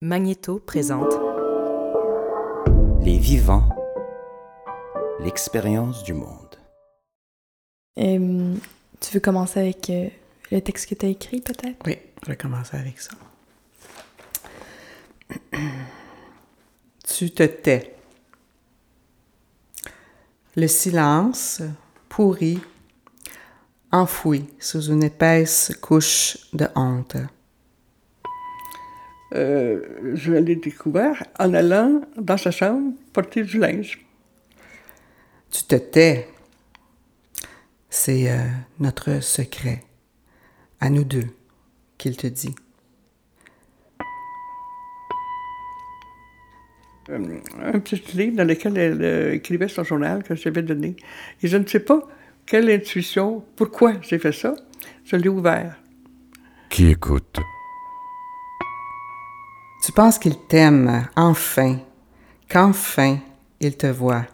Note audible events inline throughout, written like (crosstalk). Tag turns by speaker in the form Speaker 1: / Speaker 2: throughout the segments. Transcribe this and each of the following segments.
Speaker 1: Magnéto présente
Speaker 2: Les vivants, l'expérience du monde.
Speaker 3: Euh, tu veux commencer avec euh, le texte que tu as écrit, peut-être?
Speaker 4: Oui, je vais commencer avec ça. (clears throat) tu te tais. Le silence, pourri, enfoui sous une épaisse couche de honte.
Speaker 5: Euh, je l'ai découvert en allant dans sa chambre porter du linge.
Speaker 4: Tu te tais. C'est euh, notre secret, à nous deux, qu'il te dit.
Speaker 5: Euh, un petit livre dans lequel elle euh, écrivait son journal que j'avais donné. Et je ne sais pas quelle intuition, pourquoi j'ai fait ça. Je l'ai ouvert.
Speaker 6: Qui écoute?
Speaker 4: Tu penses qu'il t'aime, enfin, qu'enfin il te voit.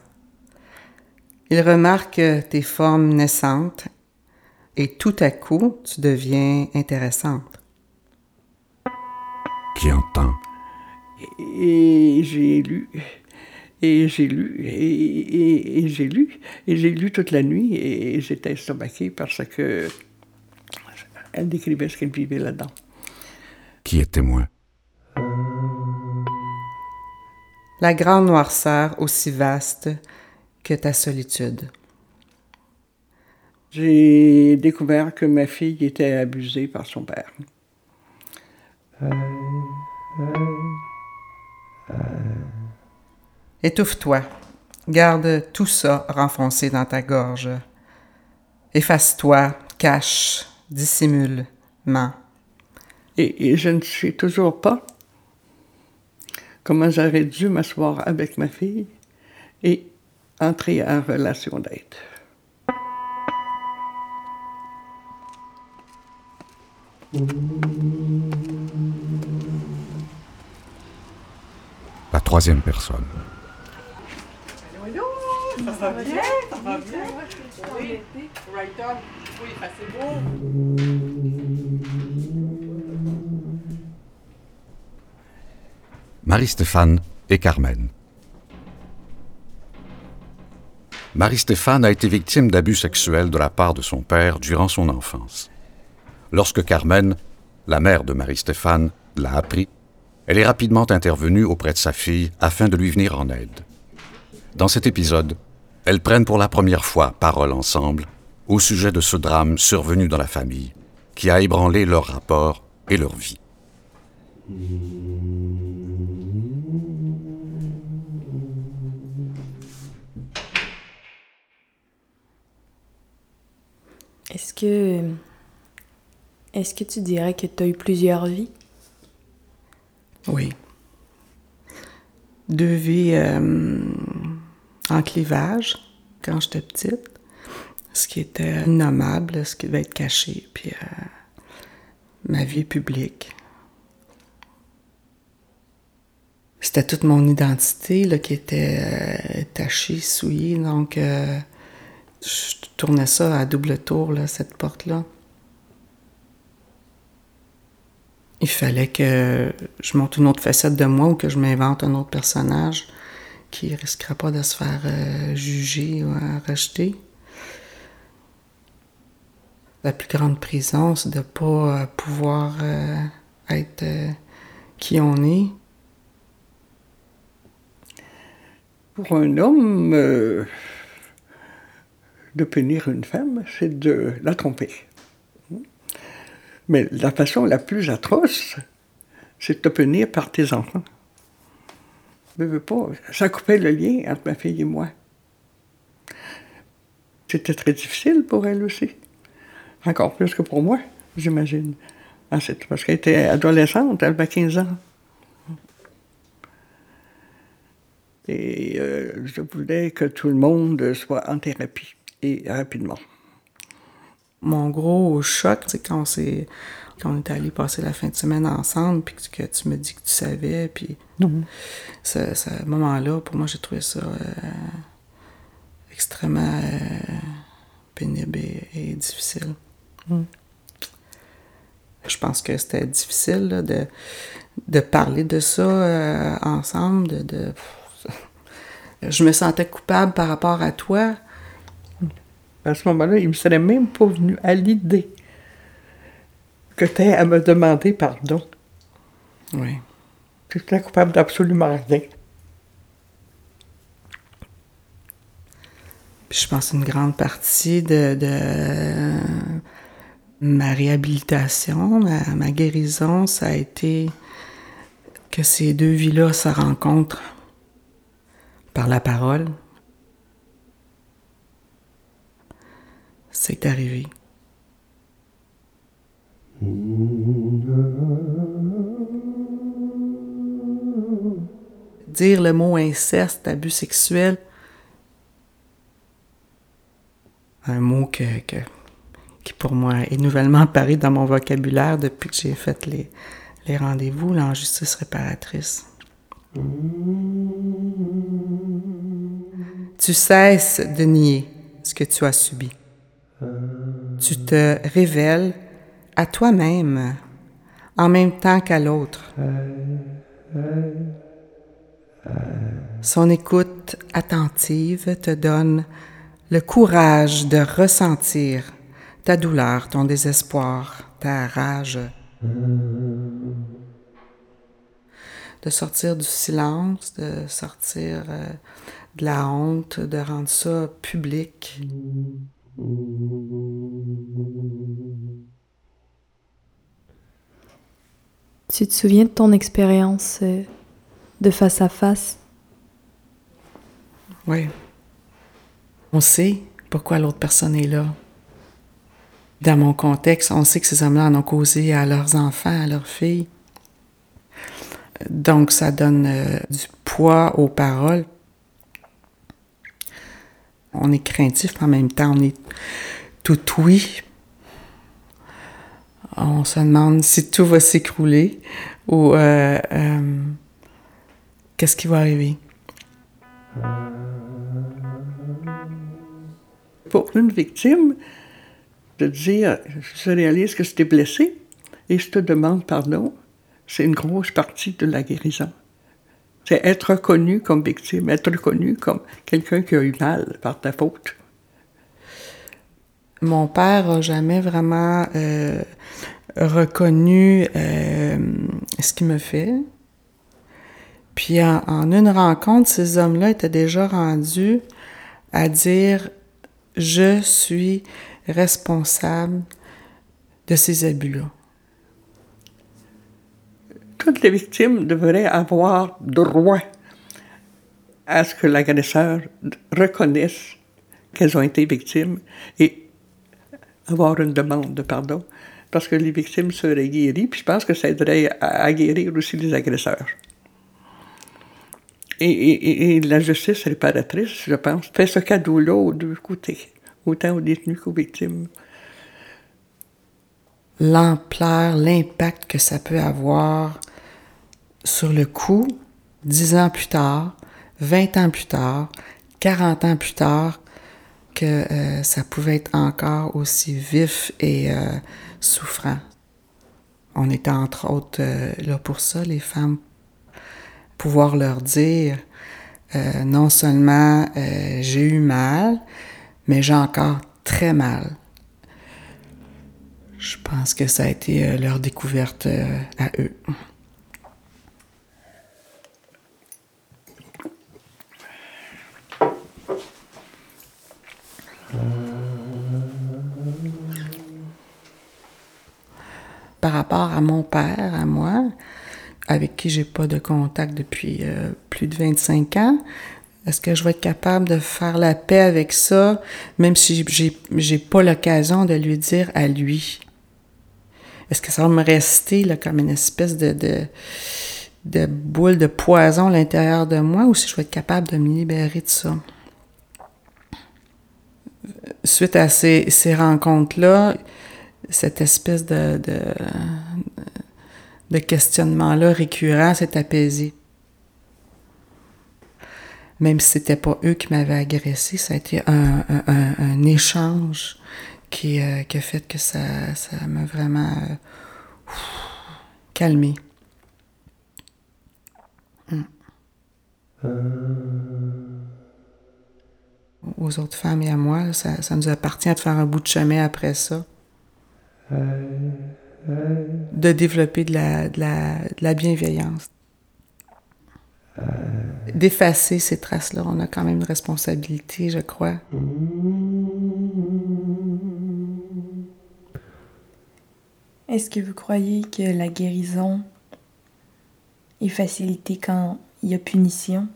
Speaker 4: Il remarque tes formes naissantes et tout à coup tu deviens intéressante.
Speaker 6: Qui entend?
Speaker 5: Et j'ai lu, et j'ai lu, et, et- et j'ai lu, et j'ai lu toute la nuit, et j'étais estomaqué parce que elle décrivait ce qu'elle vivait là-dedans.
Speaker 6: Qui est témoin?
Speaker 4: La grande noirceur aussi vaste que ta solitude.
Speaker 5: J'ai découvert que ma fille était abusée par son père.
Speaker 4: Étouffe-toi. Garde tout ça renfoncé dans ta gorge. Efface-toi, cache, dissimule, ment.
Speaker 5: Et, et je ne sais toujours pas comment j'aurais dû m'asseoir avec ma fille et entrer en relation d'aide.
Speaker 6: La troisième personne. Marie-Stéphane et Carmen. Marie-Stéphane a été victime d'abus sexuels de la part de son père durant son enfance. Lorsque Carmen, la mère de Marie-Stéphane, l'a appris, elle est rapidement intervenue auprès de sa fille afin de lui venir en aide. Dans cet épisode, elles prennent pour la première fois parole ensemble au sujet de ce drame survenu dans la famille qui a ébranlé leur rapport et leur vie.
Speaker 3: Est-ce que. Tu dirais que tu as eu plusieurs vies?
Speaker 4: Oui. Deux vies euh, en clivage quand j'étais petite. Ce qui était nommable, ce qui devait être caché, puis euh, ma vie publique. C'était toute mon identité là, qui était euh, tachée, souillée, donc je tournais ça à double tour, là, cette porte-là. Il fallait que je monte une autre facette de moi ou que je m'invente un autre personnage qui risquera pas de se faire euh, juger ou rejeter. La plus grande prison, c'est de pas euh, pouvoir euh, être qui on est.
Speaker 5: Pour un homme, de punir une femme, c'est de la tromper. Mais la façon la plus atroce, c'est de te punir par tes enfants. Je veux pas. Ça coupait le lien entre ma fille et moi. C'était très difficile pour elle aussi. Encore plus que pour moi, j'imagine. Ah, Parce qu'elle était adolescente, elle avait 15 ans. Et euh, je voulais que tout le monde soit en thérapie, et rapidement.
Speaker 4: Mon gros choc, c'est quand on s'est quand on est allé passer la fin de semaine ensemble, puis que tu me dis que tu savais, puis ce, ce moment-là, pour moi, j'ai trouvé ça euh, extrêmement euh, pénible et, et difficile. Je pense que c'était difficile là, de, de parler de ça euh, ensemble, de, de, (laughs) Je me sentais coupable par rapport à toi.
Speaker 5: À ce moment-là, il me serait même pas venu à l'idée que tu à me demander pardon.
Speaker 4: Oui.
Speaker 5: J'étais coupable d'absolument rien.
Speaker 4: Puis je pense une grande partie de, de ma réhabilitation, ma, ma, guérison, ça a été que ces deux vies-là se rencontrent par la parole. C'est arrivé. Dire le mot inceste, abus sexuel, un mot que, que, qui pour moi est nouvellement apparu dans mon vocabulaire depuis que j'ai fait les, les rendez-vous, l'injustice réparatrice. Tu cesses de nier ce que tu as subi. Tu te révèles à toi-même en même temps qu'à l'autre. Son écoute attentive te donne le courage de ressentir ta douleur, ton désespoir, ta rage. De sortir du silence, de sortir euh, de la honte, de rendre ça public.
Speaker 3: Tu te souviens de ton expérience euh, de face à face?
Speaker 4: Oui. On sait pourquoi l'autre personne est là. Dans mon contexte, on sait que ces hommes-là en ont causé à leurs enfants, à leurs filles. Donc, ça donne euh, du poids aux paroles. On est craintif, en même temps, on est tout. On se demande si tout va s'écrouler ou euh, euh, qu'est-ce qui va arriver.
Speaker 5: Pour une victime, de dire je réalise que je t'ai blessé et je te demande pardon, c'est une grosse partie de la guérison. C'est être reconnu comme victime, être reconnu comme quelqu'un qui a eu mal par ta faute.
Speaker 4: Mon père n'a jamais vraiment euh, reconnu euh, ce qu'il me fait. Puis en, en, une rencontre, ces hommes-là étaient déjà rendus à dire je suis responsable de ces abus-là.
Speaker 5: Toutes les victimes devraient avoir droit à ce que l'agresseur reconnaisse qu'elles ont été victimes et avoir une demande de pardon, parce que les victimes seraient guéries, puis je pense que ça aiderait à, guérir aussi les agresseurs. Et, et, la justice réparatrice, je pense, fait ce cadeau-là aux deux côtés autant aux détenus qu'aux victimes.
Speaker 4: L'ampleur, l'impact que ça peut avoir sur le coup, dix ans plus tard, vingt ans plus tard, quarante ans plus tard, que euh, ça pouvait être encore aussi vif et euh, souffrant. On était entre autres euh, là pour ça, les femmes, pouvoir leur dire non seulement j'ai eu mal, mais j'ai encore très mal. Je pense que ça a été euh, leur découverte euh, à eux. Par rapport à mon père, à moi, avec qui j'ai pas de contact depuis euh, plus de 25 ans, est-ce que je vais être capable de faire la paix avec ça, même si j'ai, j'ai pas l'occasion de lui dire à lui? Est-ce que ça va me rester comme une espèce de, de, de boule de poison à l'intérieur de moi ou si je vais être capable de me libérer de ça? Suite à ces, ces rencontres-là, cette espèce de, de, questionnement-là récurrent s'est apaisé même si c'était pas eux qui m'avaient agressé, ça a été un, un, échange qui, euh, qui, a fait que ça, m'a vraiment euh, calmé. Aux autres femmes et à moi, ça, ça nous appartient de faire un bout de chemin après ça. De développer de la, de la, de la bienveillance. D'effacer ces traces-là, on a quand même une responsabilité, je crois.
Speaker 3: Est-ce que vous croyez que la guérison est facilitée quand il y a punition?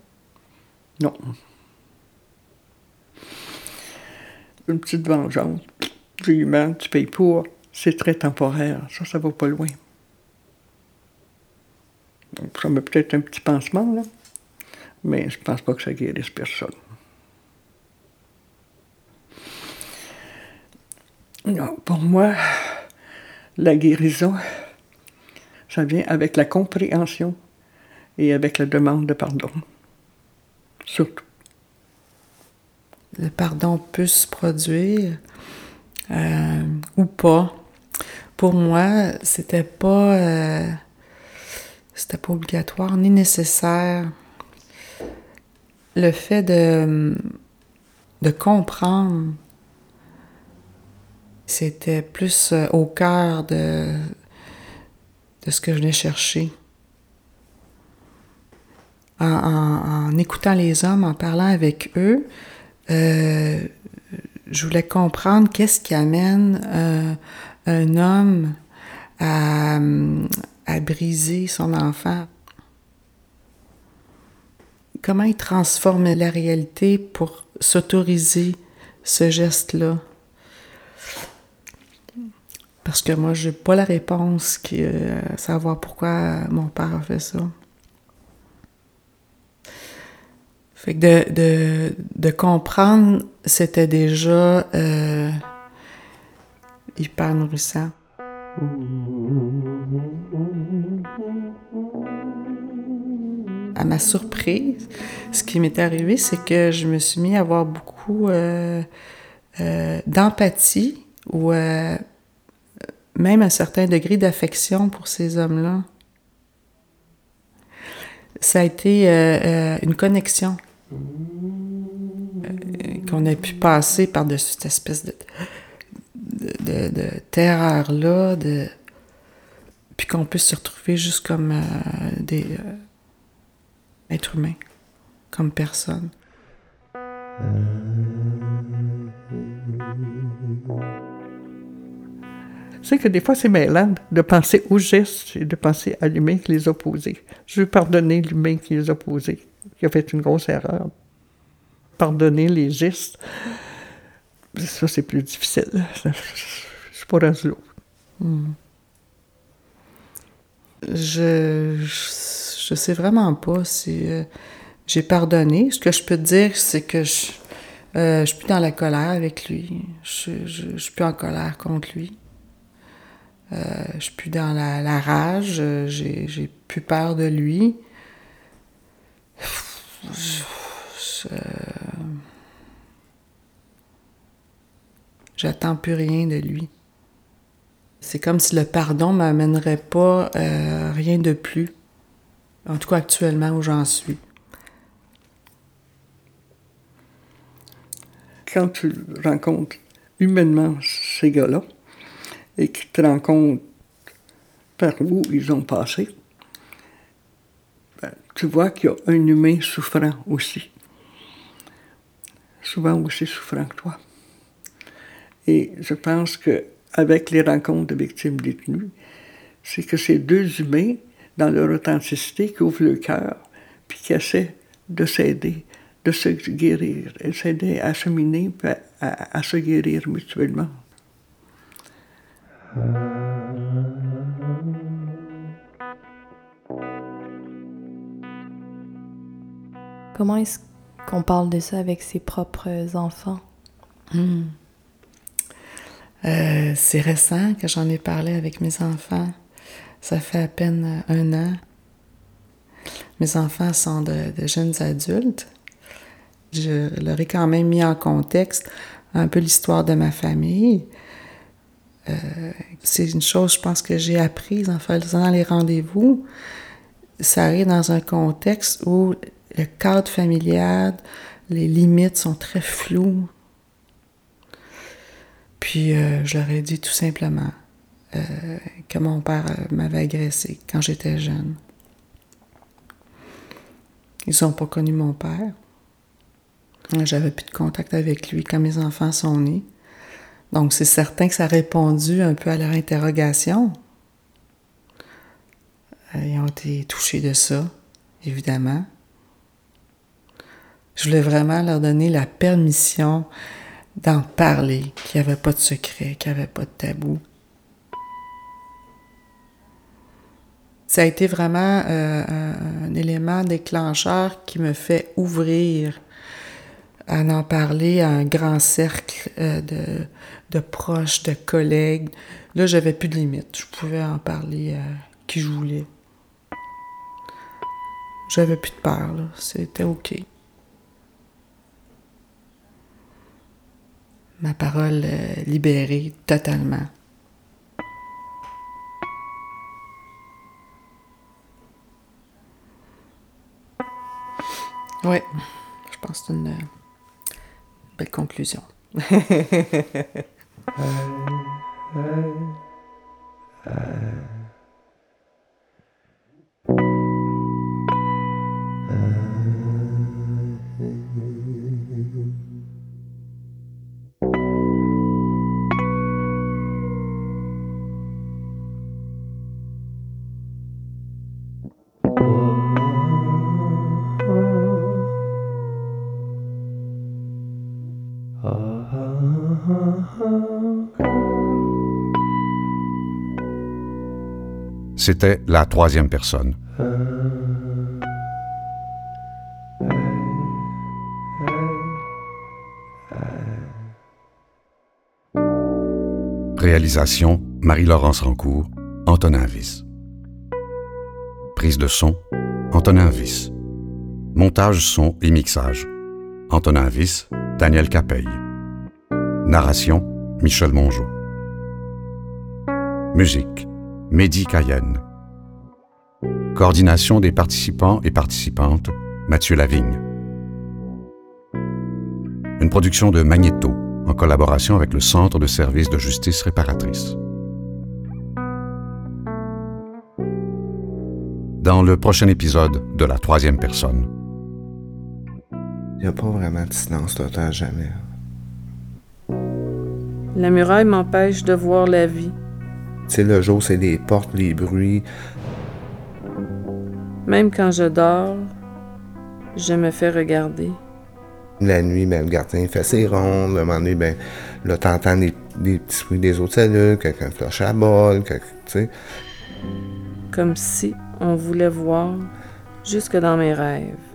Speaker 5: Non. Une petite vengeance. Tu y mets, tu payes pour. C'est très temporaire. Ça, ça va pas loin. Donc, ça met peut-être un petit pansement, là. Mais je pense pas que ça guérisse personne. Non, pour moi, la guérison, ça vient avec la compréhension et avec la demande de pardon. Surtout.
Speaker 4: Le pardon peut se produire euh, ou pas. Pour moi, c'était pas euh, c'était pas obligatoire ni nécessaire. Le fait de, comprendre c'était plus euh, au cœur de, ce que je venais chercher. En écoutant les hommes, en parlant avec eux, euh, je voulais comprendre qu'est-ce qui amène euh, un homme à, à briser son enfant. Comment il transforme la réalité pour s'autoriser ce geste-là? Parce que moi, j'ai pas la réponse qui, euh, à savoir pourquoi mon père a fait ça. De, de, comprendre, c'était déjà euh, hyper nourrissant. À ma surprise, ce qui m'est arrivé, c'est que je me suis mis à avoir beaucoup euh, euh, d'empathie ou même un certain degré d'affection pour ces hommes-là. Ça a été une connexion qu'on a pu passer par-dessus cette espèce de, de, de, terreur-là, de... puis qu'on puisse se retrouver juste comme euh, des euh, êtres humains, comme personne.
Speaker 5: Sais que des fois, c'est mêlant de penser aux gestes et de penser à l'humain qui les a posés. Je veux pardonner l'humain qui les a posés, qui a fait une grosse erreur. Pardonner les gestes, ça, c'est plus difficile. (laughs) Je suis pas rendu là.
Speaker 4: Je, je, je sais vraiment pas si euh, j'ai pardonné. Ce que je peux te dire, c'est que je, euh, je suis plus dans la colère avec lui. Je, je, suis plus en colère contre lui. Euh, je suis plus dans la, la rage. J'ai plus peur de lui. J'attends plus rien de lui. C'est comme si le pardon m'amènerait pas euh, rien de plus. En tout cas, actuellement, où j'en suis.
Speaker 5: Quand tu rencontres humainement ces gars-là et qu'ils te rencontrent par où ils ont passé, tu vois qu'il y a un humain souffrant aussi. Souvent aussi souffrant que toi. Et je pense que avec les rencontres de victimes détenues, c'est que ces deux humains, dans leur authenticité, qui ouvrent le cœur, puis qui essaient de s'aider, de se guérir, et s'aider à cheminer, puis à, se guérir mutuellement.
Speaker 3: Comment est-ce qu'on parle de ça avec ses propres enfants?
Speaker 4: Euh, c'est récent que j'en ai parlé avec mes enfants. Ça fait à peine euh, un an. Mes enfants sont de, de jeunes adultes. Je leur ai quand même mis en contexte un peu l'histoire de ma famille. Euh, c'est une chose, je pense, que j'ai apprise en faisant les rendez-vous. ça arrive dans un contexte où le cadre familial, les limites sont très floues. Puis euh, je leur ai dit tout simplement euh, que mon père euh, m'avait agressé quand j'étais jeune. Ils n'ont pas connu mon père. J'avais plus de contact avec lui quand mes enfants sont nés. Donc c'est certain que ça a répondu un peu à leur interrogation. Ils ont été touchés de ça, évidemment. Je voulais vraiment leur donner la permission d'en parler, qu'il n'y avait pas de secret, qu'il n'y avait pas de tabou. Ça a été vraiment euh, un, élément déclencheur qui me fait ouvrir à en parler à un grand cercle euh, de, de, proches, de collègues. Là, j'avais plus de limites. Je pouvais en parler à qui je voulais. J'avais plus de peur, C'était OK. Ma parole euh, libérée totalement. Oui, je pense que c'est une belle conclusion. (laughs) (laughs)
Speaker 6: C'était la troisième personne. Réalisation Marie-Laurence Rancourt, Antonin Viss. Prise de son Antonin Viss. Montage son et mixage Antonin Viss, Daniel Capeille. Narration Michel Mongeau. Musique Mehdi Cayenne. Coordination des participants et participantes, Mathieu Lavigne. Une production de Magnéto en collaboration avec le Centre de services de justice réparatrice. Dans le prochain épisode de La troisième personne.
Speaker 1: Il n'y a pas vraiment de silence total jamais.
Speaker 2: La muraille m'empêche de voir la vie.
Speaker 1: Tu sais, le jour, c'est les portes, les bruits.
Speaker 2: Même quand je dors, je me fais regarder.
Speaker 1: La nuit, ben, le gardien fait ses rondes. Un moment donné, ben, là, t'entends des, petits bruits des autres cellules, quelqu'un flush à la bol, tu sais.
Speaker 2: Comme si on voulait voir jusque dans mes rêves.